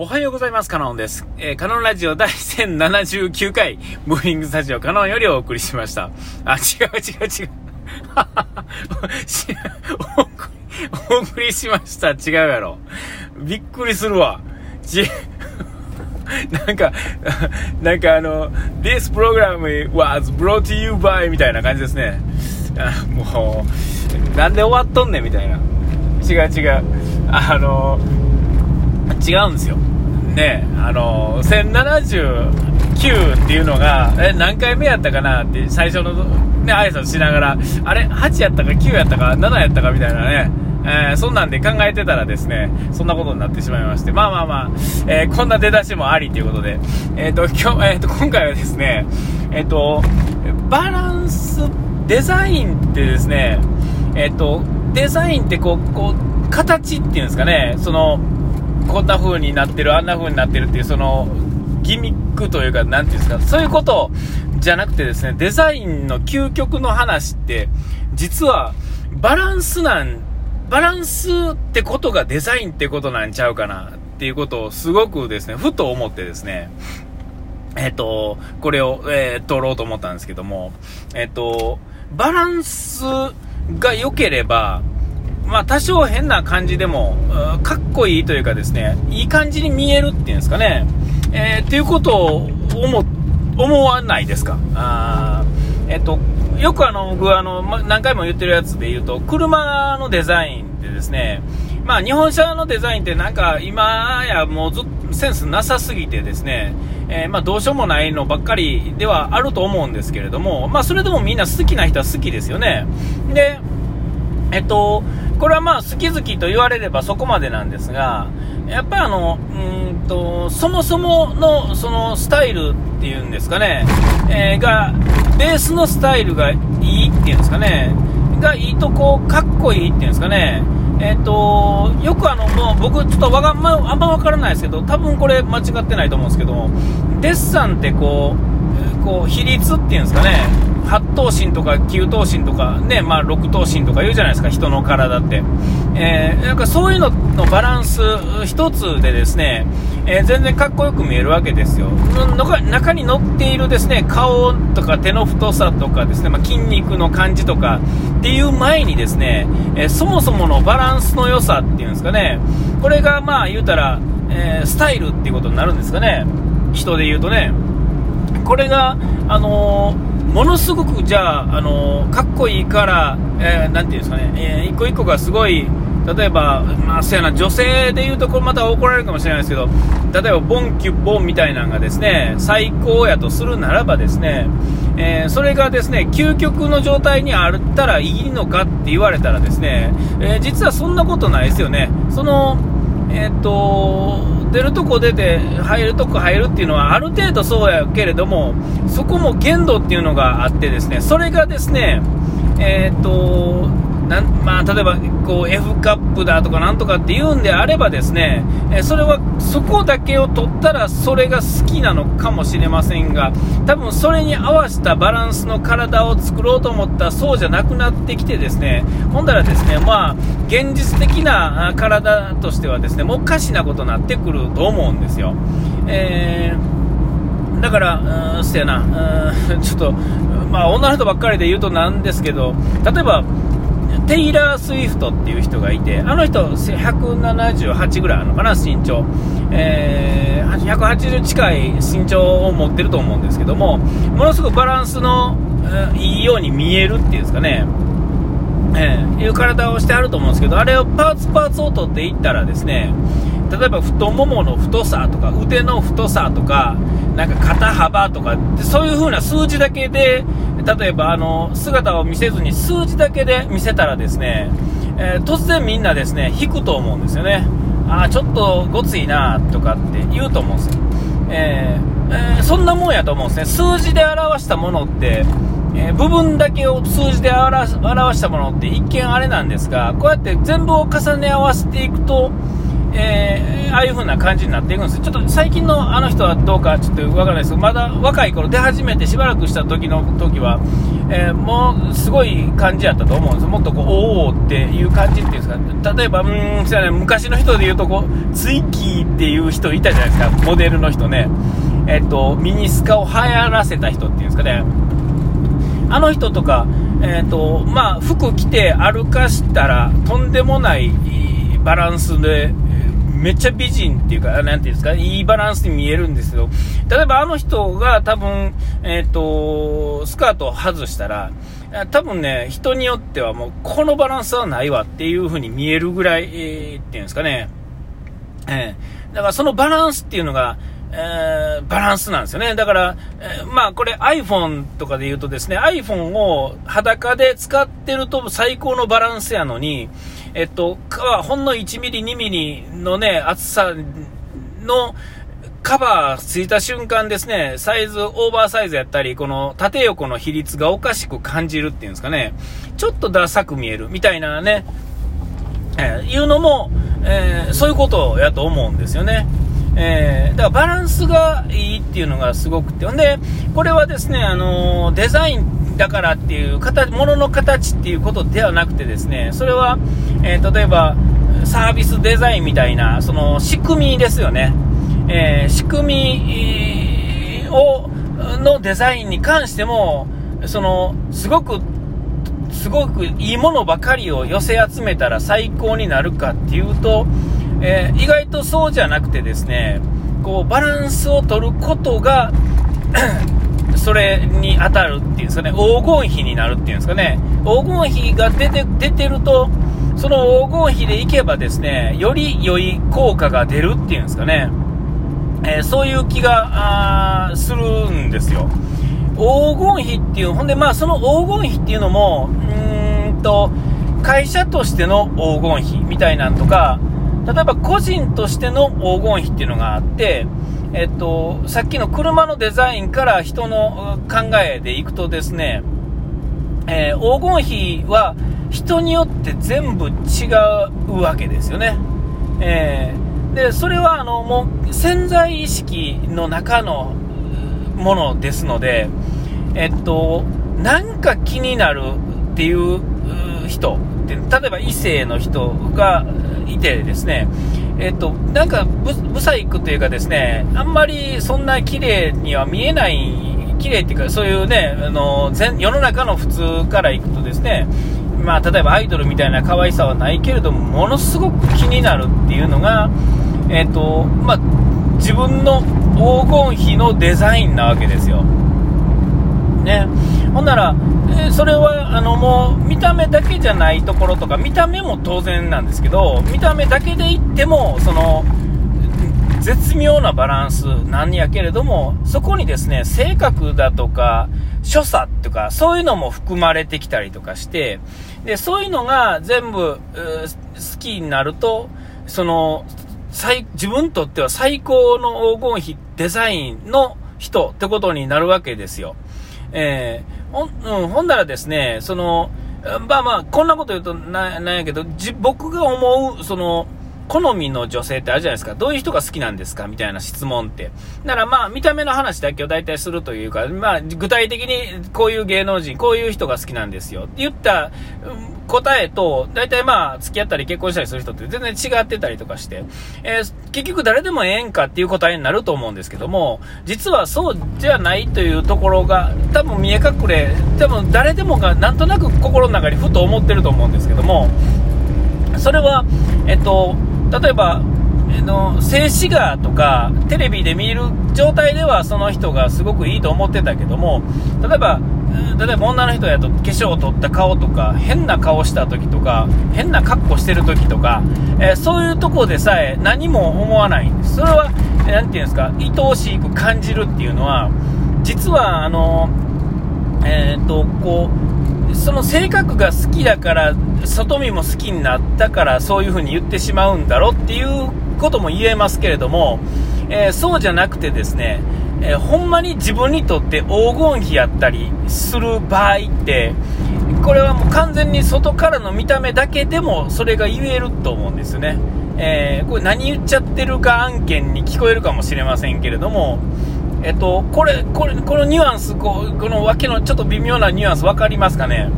おはようございます。カノンです。えー、カノンラジオ第1079回、ムービングスタジオカノンよりお送りしました。あ、違う違う違う。お送りしました。違うやろ。びっくりするわ。ち、なんか、なんかあの、This program was brought to you by みたいな感じですね。あもう、なんで終わっとんねんみたいな。違う違う。あの、違うんですよ。ね、あの、1079っていうのが、え、何回目やったかなって最初のね、挨拶しながら、あれ、8やったか9やったか7やったかみたいなね、えー、そんなんで考えてたらですね、そんなことになってしまいまして、まあまあまあ、えー、こんな出だしもありということで、えっ、ー、と、今日、えっ、と、今回はですね、えっ、と、バランス、デザインってですね、えっ、と、デザインってこう、こう、形っていうんですかね、その、こんな風になってる、あんな風になってるっていう、その、ギミックというか、なんていうんですか、そういうことじゃなくてですね、デザインの究極の話って、実は、バランスなんバランスってことがデザインってことなんちゃうかなっていうことをすごくですね、ふと思ってですね、えっ、と、これを、えー、取ろうと思ったんですけども、えっ、と、バランスが良ければ、まあ多少変な感じでも、かっこいいというかですね、いい感じに見えるっていうんですかね、えー、っていうことを思、思わないですか。あえっ、と、よくあの、僕あの、ま、何回も言ってるやつで言うと、車のデザインってですね、まあ日本車のデザインってなんか今やもうずセンスなさすぎてですね、えー、まどうしようもないのばっかりではあると思うんですけれども、まあそれでもみんな好きな人は好きですよね。で、えっと、これはまあ好き好きと言われればそこまでなんですが、やっぱあの、うんと、そもそものそのスタイルっていうんですかね、えー、が、ベースのスタイルがいいっていうんですかね、がいいとこう、かっこいいっていうんですかね、えっ、と、よくあの、もう僕ちょっとわが、まあんま分からないですけど、多分これ間違ってないと思うんですけどデッサンってこう、こう、比率っていうんですかね、8頭身とか9頭身とか、ね、まあ6頭身とか言うじゃないですか、人の体って。えー、なんかそういうののバランス一つでですね、えー、全然かっこよく見えるわけですよ。中に乗っているですね、顔とか手の太さとかですね、まあ、筋肉の感じとかっていう前にですね、えー、そもそものバランスの良さっていうんですかね、これがまあ言うたら、えスタイルっていうことになるんですかね、人で言うとね。これが、あのものすごくじゃあ、あのかっこいいから、えー、ていうんですかね、えー、一個一個がすごい、例えば、まあ、そうやな、女性で言うと、これまた怒られるかもしれないですけど、例えば、ボンキュッボンみたいなのがですね、最高やとするならばですね、えー、それがですね、究極の状態にあったらいいのかって言われたらですね、えー、実はそんなことないですよね。その、えっ、と、出るとこ出て、入るとこ入るっていうのはある程度そうやけれども、そこも限度っていうのがあってですね、それがですね、えっ、と、なんまあ、例えばこう F カップだとかなんとかって言うんであればですね、えそれはそこだけを取ったらそれが好きなのかもしれませんが多分それに合わせたバランスの体を作ろうと思ったらそうじゃなくなってきてですねほんだらですねまあ現実的な体としてはですねもうおかしなことになってくると思うんですよ。えー、だから、うん、そやな、うん、ちょっと、まあ、女の人ばっかりで言うとなんですけど、例えば、テイラー・スウィフトっていう人がいて、あの人、178ぐらいあるのかな、身長。えー、180近い身長を持ってると思うんですけども、ものすごくバランスの、えー、いいように見えるっていうんですかね、えー、いう体をしてあると思うんですけど、あれをパーツパーツを取っていったらですね、例えば太ももの太さとか腕の太さとかなんか肩幅とかそういう風な数字だけで例えばあの姿を見せずに数字だけで見せたらですね、えー、突然みんなですね引くと思うんですよね。ああちょっとごついなとかって言うと思うんですよ、えー、えー、そんなもんやと思うんですね。数字で表したものってえー、部分だけを数字で表したものって一見あれなんですがこうやって全部を重ね合わせていくと、えー、ああいう風な感じになっていくんです。ちょっと最近のあの人はどうかちょっとわからないですけど、まだ若い頃出始めてしばらくした時の時は、えー、もうすごい感じやったと思うんです。もっとこう、おおっていう感じっていうんですか、例えば、うん、ね、昔の人で言うとこう、ツイキーっていう人いたじゃないですか、モデルの人ね。えっと、ミニスカを流行らせた人っていうんですかね。あの人とか、えっと、まあ、服着て歩かしたら、とんでもないバランスで、めっちゃ美人っていうか、なんていうんですか、いいバランスに見えるんですけど、例えばあの人が多分、えっ、ー、と、スカートを外したら、多分ね、人によってはもう、このバランスはないわっていう風に見えるぐらい、えー、っていうんですかね。えー、だからそのバランスっていうのが、えー、バランスなんですよね。だから、えー、まあこれ iPhone とかで言うとですね、iPhone を裸で使ってると最高のバランスやのに、えっと、ほんの1ミリ、2ミリのね、厚さのカバーついた瞬間ですね、サイズ、オーバーサイズやったり、この縦横の比率がおかしく感じるっていうんですかね、ちょっとダサく見えるみたいなね、えー、いうのも、えー、そういうことやと思うんですよね。えー、だからバランスがいいっていうのがすごくて、ほんで、これはですね、あのデザインだからっていう形、ものの形っていうことではなくてですね、それは、えー、例えば、サービスデザインみたいな、その仕組みですよね。えー、仕組みを、のデザインに関しても、その、すごく、すごくいいものばかりを寄せ集めたら最高になるかっていうと、えー、意外とそうじゃなくてですね、こう、バランスを取ることが それに当たるっていうんですかね、黄金比になるっていうんですかね、黄金比が出て出てると、その黄金比でいけばですね、より良い効果が出るっていうんですかね、えー、そういう気がするんですよ。黄金比っていう、ほんで、まあ、その黄金比っていうのも、うーんと、会社としての黄金比みたいなんとか、例えば個人としての黄金比っていうのがあって、えっと、さっきの車のデザインから人の考えでいくとですね、えー、黄金比は人によって全部違うわけですよね。えー、で、それはあの、もう潜在意識の中のものですので、えっと、なんか気になるっていう人って、例えば異性の人がいてですね、えっと、なんかブ、ブサイクというかですね、あんまりそんな綺麗には見えない、綺麗っていうか、そういうね、あの、世の中の普通からいくとですね、まあ、例えばアイドルみたいな可愛さはないけれども、ものすごく気になるっていうのが、えっと、まあ、自分の黄金比のデザインなわけですよ。ね。ほんなら、えそれはあのもう見た目だけじゃないところとか、見た目も当然なんですけど、見た目だけで言っても、その絶妙なバランスなんやけれども、そこにですね、性格だとか、所作とか、そういうのも含まれてきたりとかして、で、そういうのが全部、好きになると、その、最、自分にとっては最高の黄金比デザインの人ってことになるわけですよ。えー、ほ、うん、ほんならですね、その、まあまあ、こんなこと言うとな、なんやけど、僕が思う、その、好みの女性ってあるじゃないですか。どういう人が好きなんですか？みたいな質問って。だからまあ、見た目の話だけを大体するというか、まあ、具体的にこういう芸能人、こういう人が好きなんですよって言った、答えと、大体まあ、付き合ったり結婚したりする人って全然違ってたりとかして、えー、結局誰でもええんかっていう答えになると思うんですけども、実はそうじゃないというところが、多分見え隠れ、多分誰でもがなんとなく心の中にふと思ってると思うんですけども、それは、えっと、例えば、えの静止画とかテレビで見る状態ではその人がすごくいいと思ってたけども例えば例えば女の人やと化粧を取った顔とか変な顔した時とか変な格好してる時とか、えー、そういうとこでさえ何も思わないんです。それは何て言うんですか愛おしく感じるっていうのは実はあのえっ、とこうその性格が好きだから外見も好きになったからそういう風に言ってしまうんだろっていうことも言えますけれども、えー、そうじゃなくてですね、えー、ほんまに自分にとって黄金比やったりする場合ってこれはもう完全に外からの見た目だけでもそれが言えると思うんですよね、えー、これ何言っちゃってるか案件に聞こえるかもしれませんけれども、えっと、これ、これ、このニュアンス、ここのわけのちょっと微妙なニュアンス分かりますかね？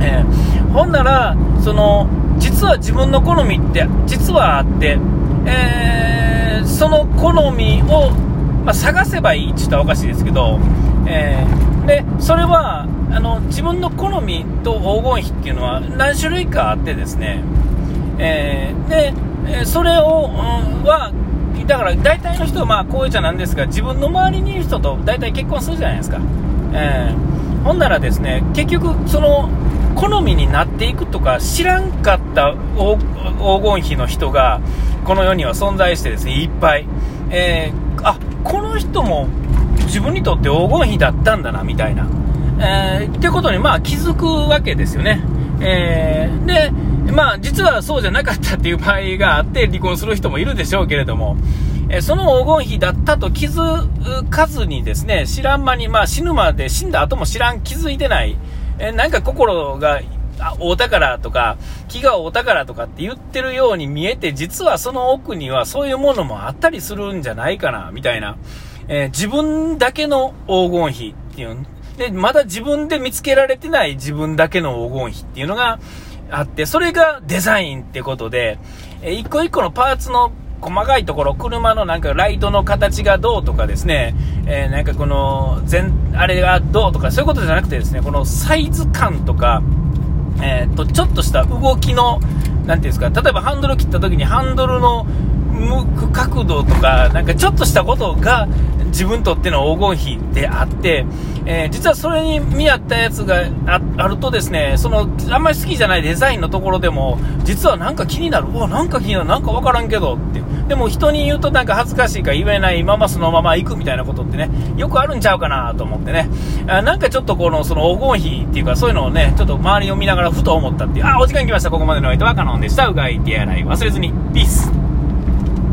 えー、ほんなら、その、実は自分の好みって実はあって、えー、その好みを、まあ、探せばいいって言ったらおかしいですけど、えー、でそれはあの自分の好みと黄金比っていうのは何種類かあってですね、えー、でそれを、うん、はだから大体の人はまあこういうじゃなんですが自分の周りにいる人と大体結婚するじゃないですか、えー、ほんならですね結局その好みになっていくとか知らんかった黄金比の人がこの世には存在してですねいっぱい、えー、あこの人も自分にとって黄金比だったんだなみたいな、えー、ってことにまあ気づくわけですよね、えー、でまあ実はそうじゃなかったっていう場合があって離婚する人もいるでしょうけれども、えその黄金比だったと気づかずにですね知らん間に、まあ、死ぬまで死んだ後も知らん気づいてないえなんか心が大宝とか、気が大宝とかって言ってるように見えて、実はその奥にはそういうものもあったりするんじゃないかな、みたいな。えー、自分だけの黄金比っていう。で、まだ自分で見つけられてない自分だけの黄金比っていうのがあって、それがデザインってことで、えー、一個一個のパーツの細かいところ、車のなんかライトの形がどうとかですね、えー、なんかこの全、あれがどうとか、そういうことじゃなくてですね、このサイズ感とか、えー、と、ちょっとした動きの、なていうんですか、例えばハンドル切った時にハンドルの向く角度とか、なんかちょっとしたことが自分にとっての黄金比であって、えー、実はそれに見合ったやつがあるとですね、その、あんまり好きじゃないデザインのところでも、実はなんか気になる、うわ、なんか気になる、なんかわからんけどって。でも人に言うとなんか恥ずかしいから言えないままそのまま行くみたいなことってね、よくあるんちゃうかなと思ってね。あなんかちょっとこの、その黄金比っていうかそういうのをね、ちょっと周りを見ながらふと思ったっていう。あ、お時間来ました。ここまでのお相手はカノンでした。うがい手洗い忘れずに。ピース。